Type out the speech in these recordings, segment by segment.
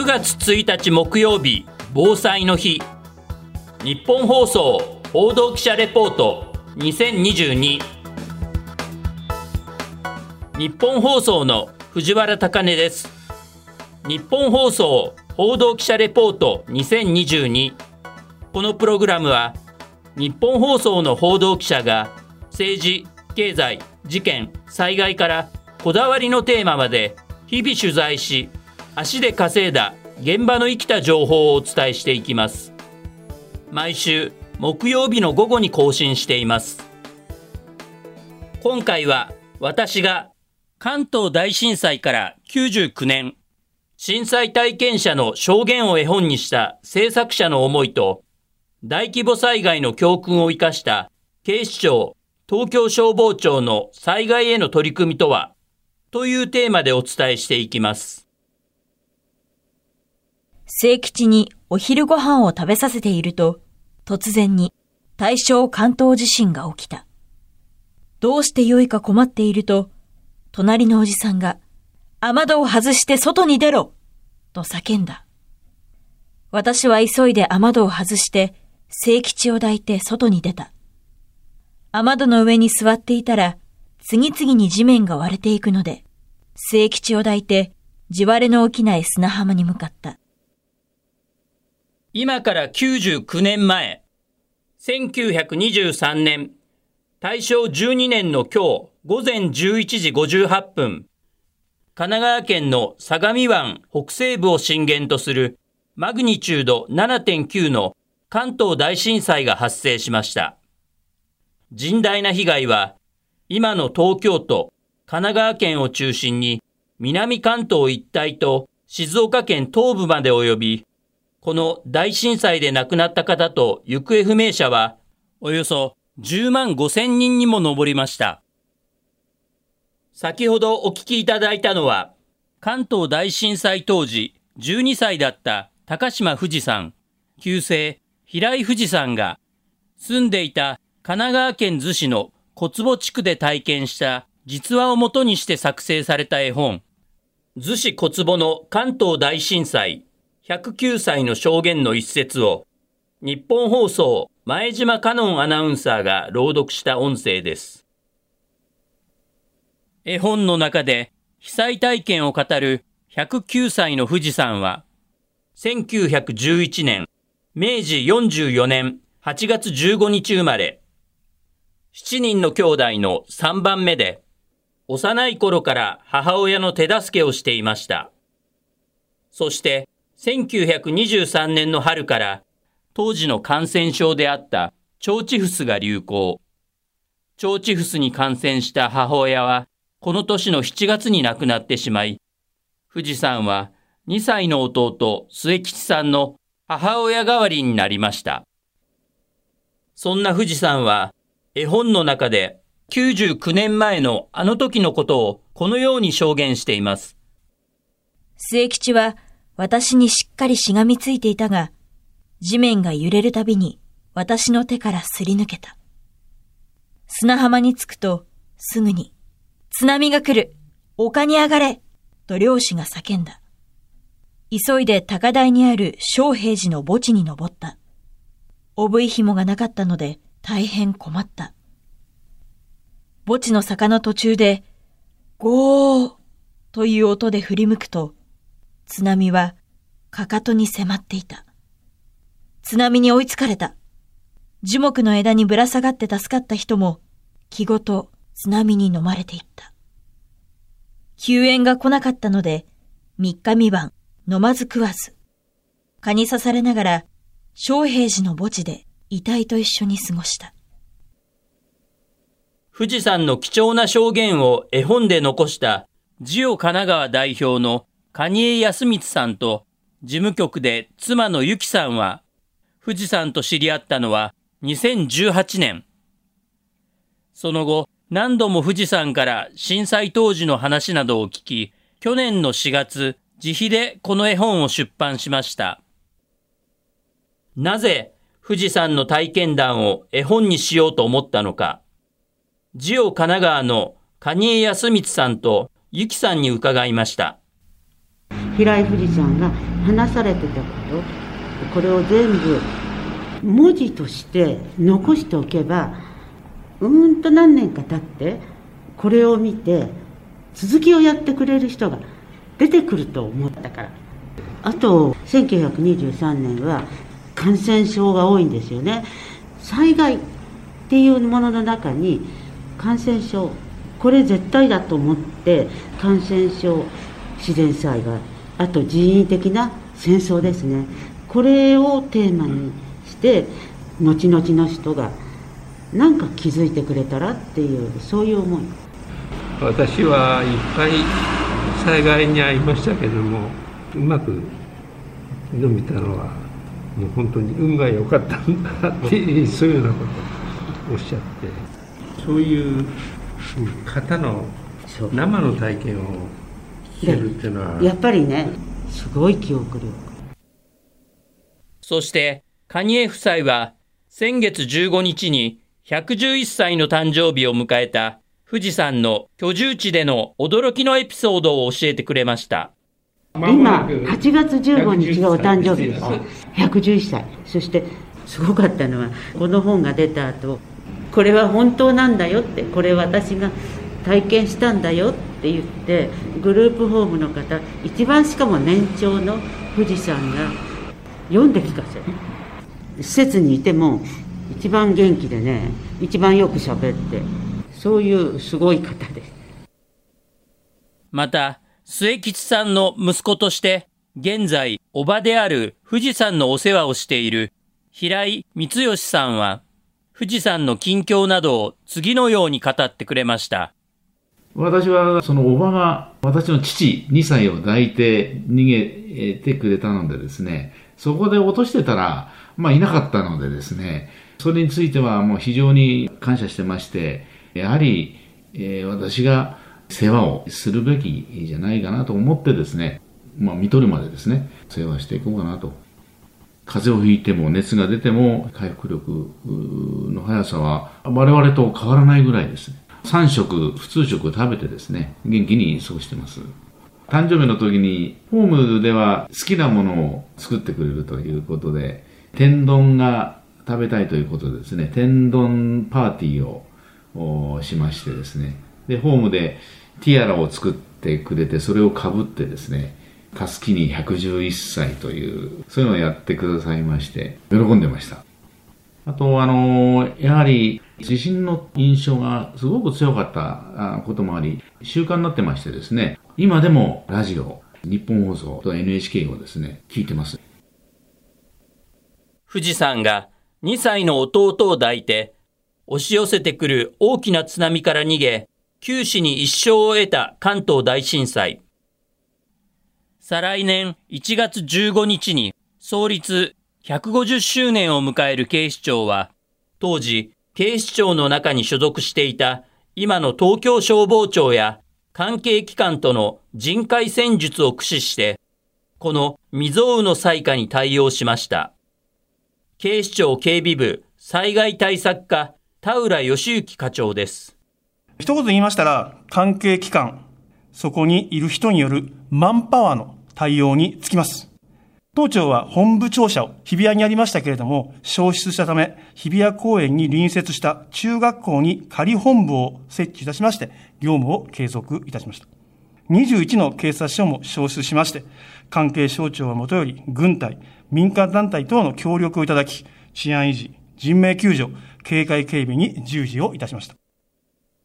9月1日木曜日防災の日。日本放送報道記者レポート2022日本放送の藤原貴根です。日本放送報道記者レポート2022このプログラムは日本放送の報道記者が政治経済事件災害からこだわりのテーマまで日々取材し足で稼いだ現場の生きた情報をお伝えしていきます毎週木曜日の午後に更新しています今回は私が関東大震災から99年震災体験者の証言を絵本にした制作者の思いと大規模災害の教訓を生かした警視庁東京消防庁の災害への取り組みとはというテーマでお伝えしていきます。聖吉にお昼ご飯を食べさせていると、突然に大正関東地震が起きた。どうしてよいか困っていると、隣のおじさんが、雨戸を外して外に出ろと叫んだ。私は急いで雨戸を外して、聖吉を抱いて外に出た。雨戸の上に座っていたら、次々に地面が割れていくので、聖吉を抱いて、地割れの起きない砂浜に向かった。今から99年前、1923年、大正12年の今日午前11時58分、神奈川県の相模湾北西部を震源とするマグニチュード7.9の関東大震災が発生しました。甚大な被害は、今の東京都、神奈川県を中心に、南関東一帯と静岡県東部まで及び、この大震災で亡くなった方と行方不明者は、およそ10万5千人にも上りました。先ほどお聞きいただいたのは、関東大震災当時12歳だった高島富士山、旧姓平井富士山が住んでいた神奈川県逗子の小坪地区で体験した実話をもとにして作成された絵本、逗子小坪の関東大震災。109歳の証言の一節を、日本放送前島香音アナウンサーが朗読した音声です。絵本の中で被災体験を語る109歳の富士山は、1911年、明治44年8月15日生まれ、7人の兄弟の3番目で、幼い頃から母親の手助けをしていました。そして、1923年の春から、当時の感染症であった腸チフスが流行。腸チフスに感染した母親は、この年の7月に亡くなってしまい、富士山は2歳の弟末吉さんの母親代わりになりました。そんな富士山は絵本の中で99年前のあの時のことをこのように証言しています。末吉は私にしっかりしがみついていたが、地面が揺れるたびに私の手からすり抜けた。砂浜に着くとすぐに、津波が来る丘に上がれと漁師が叫んだ。急いで高台にある小平寺の墓地に登った。おぶい紐がなかったので、大変困った。墓地の坂の途中で、ゴーという音で振り向くと、津波はかかとに迫っていた。津波に追いつかれた。樹木の枝にぶら下がって助かった人も、気ごと津波に飲まれていった。救援が来なかったので、三日三晩飲まず食わず、蚊に刺されながら、小平寺の墓地で遺体と一緒に過ごした。富士山の貴重な証言を絵本で残したジオ神奈川代表の蟹江康光さんと事務局で妻のゆきさんは富士山と知り合ったのは2018年。その後、何度も富士山から震災当時の話などを聞き、去年の4月、自費でこの絵本を出版しました。なぜ富士山の体験談を絵本にしようと思ったのか、ジオ神奈川の蟹江康光さんとゆきさんに伺いました。平井富士さんが話されてたことこれを全部文字として残しておけばうーんと何年か経ってこれを見て続きをやってくれる人が出てくると思ったから。あと1923年は感染症が多いんですよね。災害っていうものの中に感染症これ絶対だと思って感染症自然災害あと人為的な戦争ですね。これをテーマにして後々の人が何か気づいてくれたらっていうそういう思い。私はいっぱい災害に遭いましたけどもうまく伸びたのはもう本当に運が良かったんだっていうそういうようなことをおっしゃって。そういう方の生の体験をやっぱりねすごい記憶力そしてカニエ夫妻は先月15日に111歳の誕生日を迎えた富士山の居住地での驚きのエピソードを教えてくれました。今、8月15日がお誕生日です。111歳。そして、すごかったのは、この本が出た後、これは本当なんだよって、これ私が体験したんだよって言って、グループホームの方、一番しかも年長の富士山が読んで聞かせる。施設にいても、一番元気でね、一番よく喋って、そういうすごい方です。また、末吉さんの息子として、現在、おばである富士山のお世話をしている平井光義さんは、富士山の近況などを次のように語ってくれました。私は、そのおばが、私の父2歳を抱いて逃げてくれたのでですね、そこで落としてたら、まあいなかったのでですね、それについてはもう非常に感謝してまして、やはり、えー私が世話をするべきじゃないかなと思ってですね、まあ見とるまでですね、世話していこうかなと。風邪をひいても熱が出ても回復力の速さは我々と変わらないぐらいです。3食、普通食を食べてですね、元気に過ごしてます。誕生日の時に、ホームでは好きなものを作ってくれるということで、天丼が食べたいということでですね、天丼パーティーをしましてですね、で、ホームでティアラを作ってくれて、それをかぶってですね、カスキに111歳という、そういうのをやってくださいまして、喜んでました。あと、あの、やはり、地震の印象がすごく強かったこともあり、習慣になってましてですね、今でもラジオ、日本放送と NHK をですね、聞いてます。富士山が2歳の弟を抱いて、押し寄せてくる大きな津波から逃げ、九死に一生を得た関東大震災。再来年1月15日に創立150周年を迎える警視庁は、当時、警視庁の中に所属していた今の東京消防庁や関係機関との人海戦術を駆使して、この未曾有の災禍に対応しました。警視庁警備部災害対策課田浦義之課長です。一言言いましたら、関係機関、そこにいる人によるマンパワーの対応につきます。当庁は本部庁舎を日比谷にありましたけれども、消失したため、日比谷公園に隣接した中学校に仮本部を設置いたしまして、業務を継続いたしました。21の警察署も消失しまして、関係省庁はもとより、軍隊、民間団体等の協力をいただき、治安維持、人命救助、警戒警備に従事をいたしました。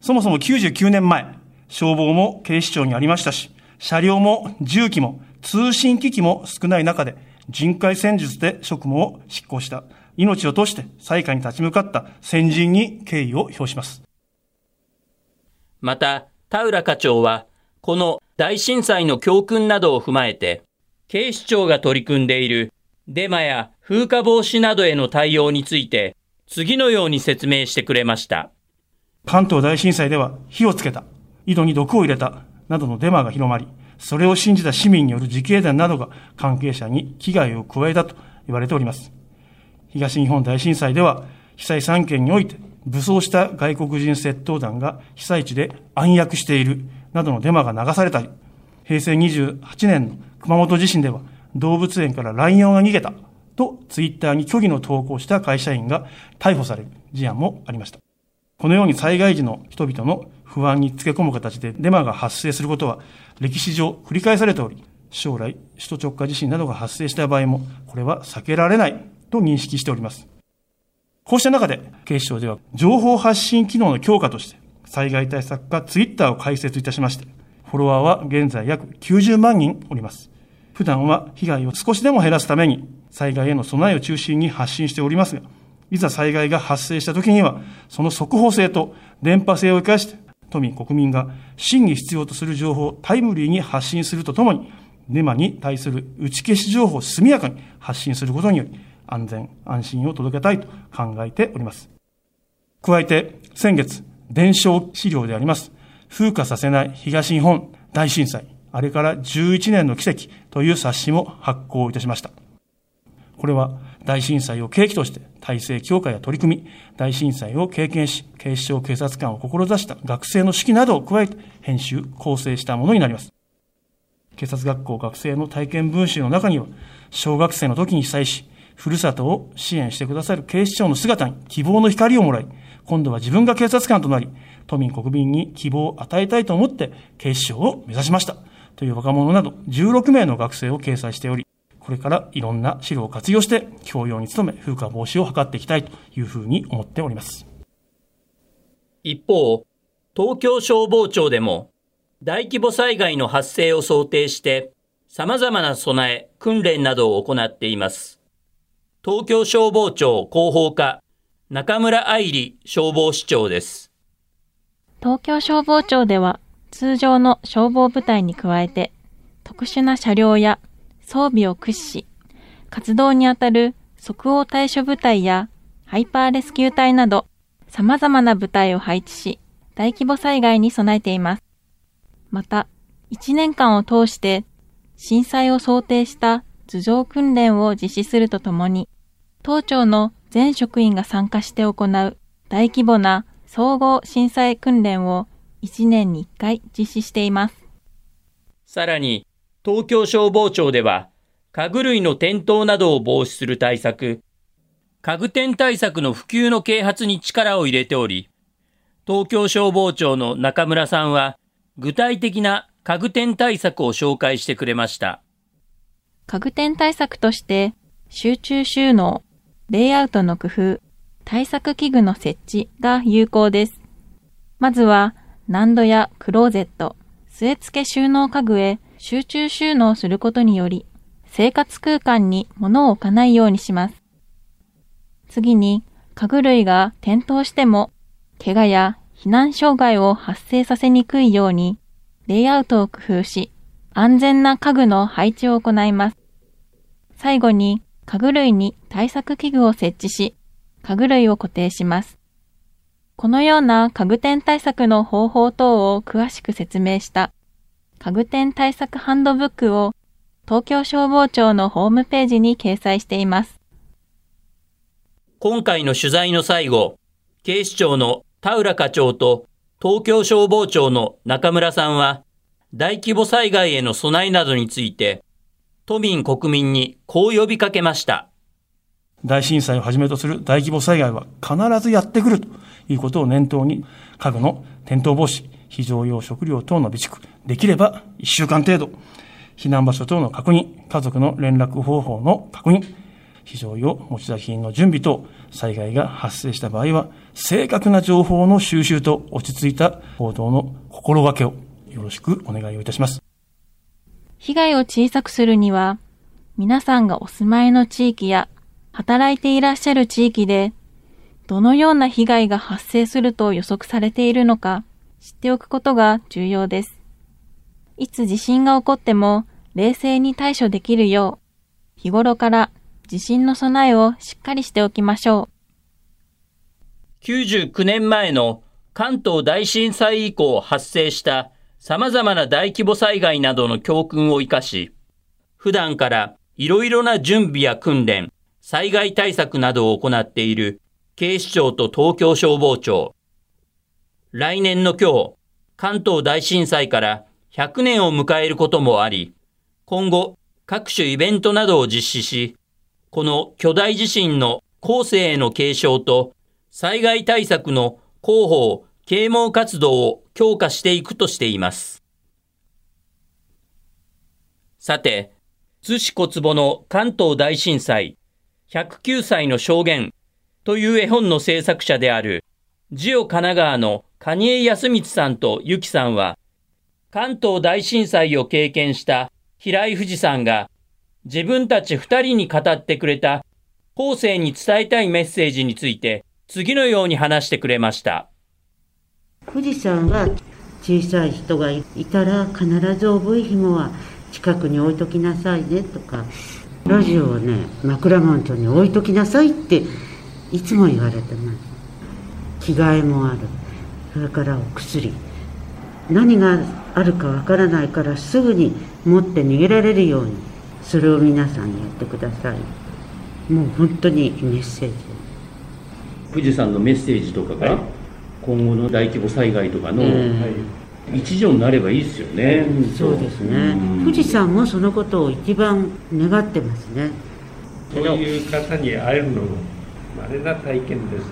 そもそも99年前、消防も警視庁にありましたし、車両も重機も通信機器も少ない中で人海戦術で職務を執行した、命を賭して災禍に立ち向かった先人に敬意を表します。また、田浦課長は、この大震災の教訓などを踏まえて、警視庁が取り組んでいるデマや風化防止などへの対応について、次のように説明してくれました。関東大震災では火をつけた、井戸に毒を入れた、などのデマが広まり、それを信じた市民による自警団などが関係者に危害を加えたと言われております。東日本大震災では、被災3県において、武装した外国人窃盗団が被災地で暗躍している、などのデマが流されたり、平成28年の熊本地震では動物園からライオンが逃げたとツイッターに虚偽の投稿した会社員が逮捕される事案もありました。このように災害時の人々の不安につけ込む形でデマが発生することは歴史上繰り返されており、将来首都直下地震などが発生した場合もこれは避けられないと認識しております。こうした中で警視庁では情報発信機能の強化として災害対策課ツイッターを開設いたしまして、フォロワーは現在約90万人おります。普段は被害を少しでも減らすために災害への備えを中心に発信しておりますが、いざ災害が発生した時には、その速報性と電波性を生かして、都民、国民が真に必要とする情報をタイムリーに発信するとともに、デマに対する打ち消し情報を速やかに発信することにより、安全、安心を届けたいと考えております。加えて、先月、伝承資料であります、風化させない東日本大震災、あれから11年の奇跡という冊子も発行いたしました。これは大震災を契機として体制強化や取り組み、大震災を経験し、警視庁警察官を志した学生の式などを加えて編集、構成したものになります。警察学校学生の体験文集の中には、小学生の時に被災し、ふるさとを支援してくださる警視庁の姿に希望の光をもらい、今度は自分が警察官となり、都民国民に希望を与えたいと思って警視庁を目指しました。という若者など16名の学生を掲載しており、これからいろんな資料を活用して教養に努め風化防止を図っていきたいというふうに思っております。一方、東京消防庁でも大規模災害の発生を想定して様々な備え、訓練などを行っています。東京消防庁広報課中村愛理消防士長です。東京消防庁では通常の消防部隊に加えて特殊な車両や装備を駆使し、活動にあたる即応対処部隊やハイパーレスキュー隊など様々な部隊を配置し、大規模災害に備えています。また、1年間を通して震災を想定した頭上訓練を実施するとともに、当庁の全職員が参加して行う大規模な総合震災訓練を1年に1回実施しています。さらに、東京消防庁では、家具類の転倒などを防止する対策、家具転対策の普及の啓発に力を入れており、東京消防庁の中村さんは、具体的な家具転対策を紹介してくれました。家具転対策として、集中収納、レイアウトの工夫、対策器具の設置が有効です。まずは、難度やクローゼット、据え付け収納家具へ集中収納することにより、生活空間に物を置かないようにします。次に、家具類が転倒しても、怪我や避難障害を発生させにくいように、レイアウトを工夫し、安全な家具の配置を行います。最後に、家具類に対策器具を設置し、家具類を固定します。このような家具転対策の方法等を詳しく説明した家具店対策ハンドブックを東京消防庁のホームページに掲載しています。今回の取材の最後、警視庁の田浦課長と東京消防庁の中村さんは、大規模災害への備えなどについて、都民国民にこう呼びかけました。大震災をはじめとする大規模災害は必ずやってくるということを念頭に、家具の転倒防止、非常用食料等の備蓄、できれば1週間程度、避難場所等の確認、家族の連絡方法の確認、非常用持ち出し品の準備等、災害が発生した場合は、正確な情報の収集と落ち着いた行動の心がけをよろしくお願いをいたします。被害を小さくするには、皆さんがお住まいの地域や働いていらっしゃる地域で、どのような被害が発生すると予測されているのか、知っておくことが重要です。いつ地震が起こっても冷静に対処できるよう、日頃から地震の備えをしっかりしておきましょう。99年前の関東大震災以降発生した様々な大規模災害などの教訓を生かし、普段からいろいろな準備や訓練、災害対策などを行っている警視庁と東京消防庁、来年の今日、関東大震災から100年を迎えることもあり、今後各種イベントなどを実施し、この巨大地震の後世への継承と災害対策の広報、啓蒙活動を強化していくとしています。さて、津市小坪の関東大震災109歳の証言という絵本の制作者である、ジオ神奈川の蟹江康光さんとゆきさんは、関東大震災を経験した平井富士さんが、自分たち二人に語ってくれた後世に伝えたいメッセージについて、次のように話してくれました。富士山は小さい人がいたら必ず覚え紐は近くに置いときなさいねとかラジオをね枕元に置いときなさいっていつも言われてます着替えもあるそれからお薬。何があるかわからないからすぐに持って逃げられるようにそれを皆さんやってください。もう本当にメッセージ富士山のメッセージとかが、今後の大規模災害とかの、一助になればいいですよね、うん、そうですね、富士山もそのことを一番願ってますね。そういう方に会えるのも稀な体験です。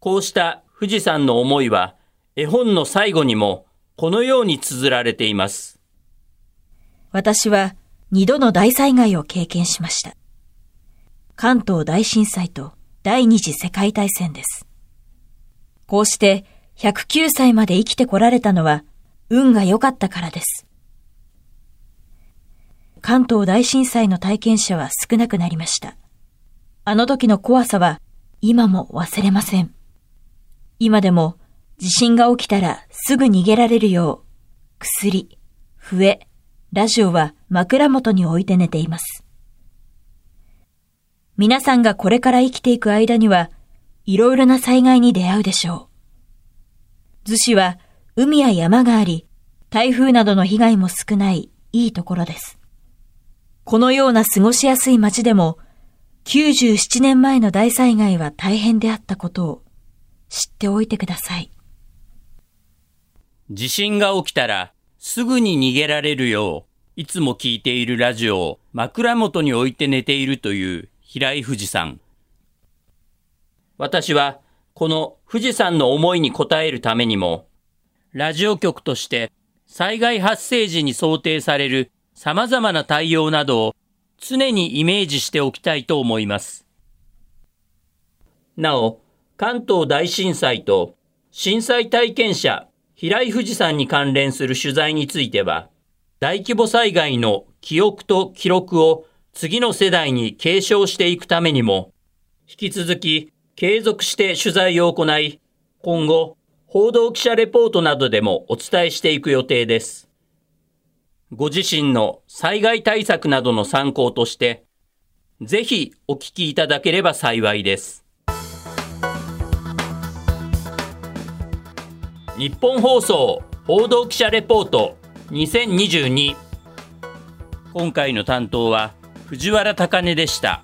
こうした富士山の思いは絵本の最後にもこのように綴られています私は二度の大災害を経験しました関東大震災と第二次世界大戦ですこうして109歳まで生きてこられたのは運が良かったからです。関東大震災の体験者は少なくなりました。あの時の怖さは今も忘れません。今でも地震が起きたらすぐ逃げられるよう、薬、笛、ラジオは枕元に置いて寝ています。皆さんがこれから生きていく間には、いろいろな災害に出会うでしょう。逗子は海や山があり、台風などの被害も少ないいいところです。このような過ごしやすい街でも、97年前の大災害は大変であったことを知っておいてください。地震が起きたらすぐに逃げられるよう、いつも聞いているラジオを枕元に置いて寝ているという平井富士さん。私はこの富士山の思いに応えるためにも、ラジオ局として災害発生時に想定される様々な対応などを常にイメージしておきたいと思います。なお、関東大震災と震災体験者平井富士山に関連する取材については、大規模災害の記憶と記録を次の世代に継承していくためにも、引き続き継続して取材を行い、今後、報道記者レポートなどでもお伝えしていく予定です。ご自身の災害対策などの参考として、ぜひお聞きいただければ幸いです。日本放送報道記者レポート2022今回の担当は藤原高根でした。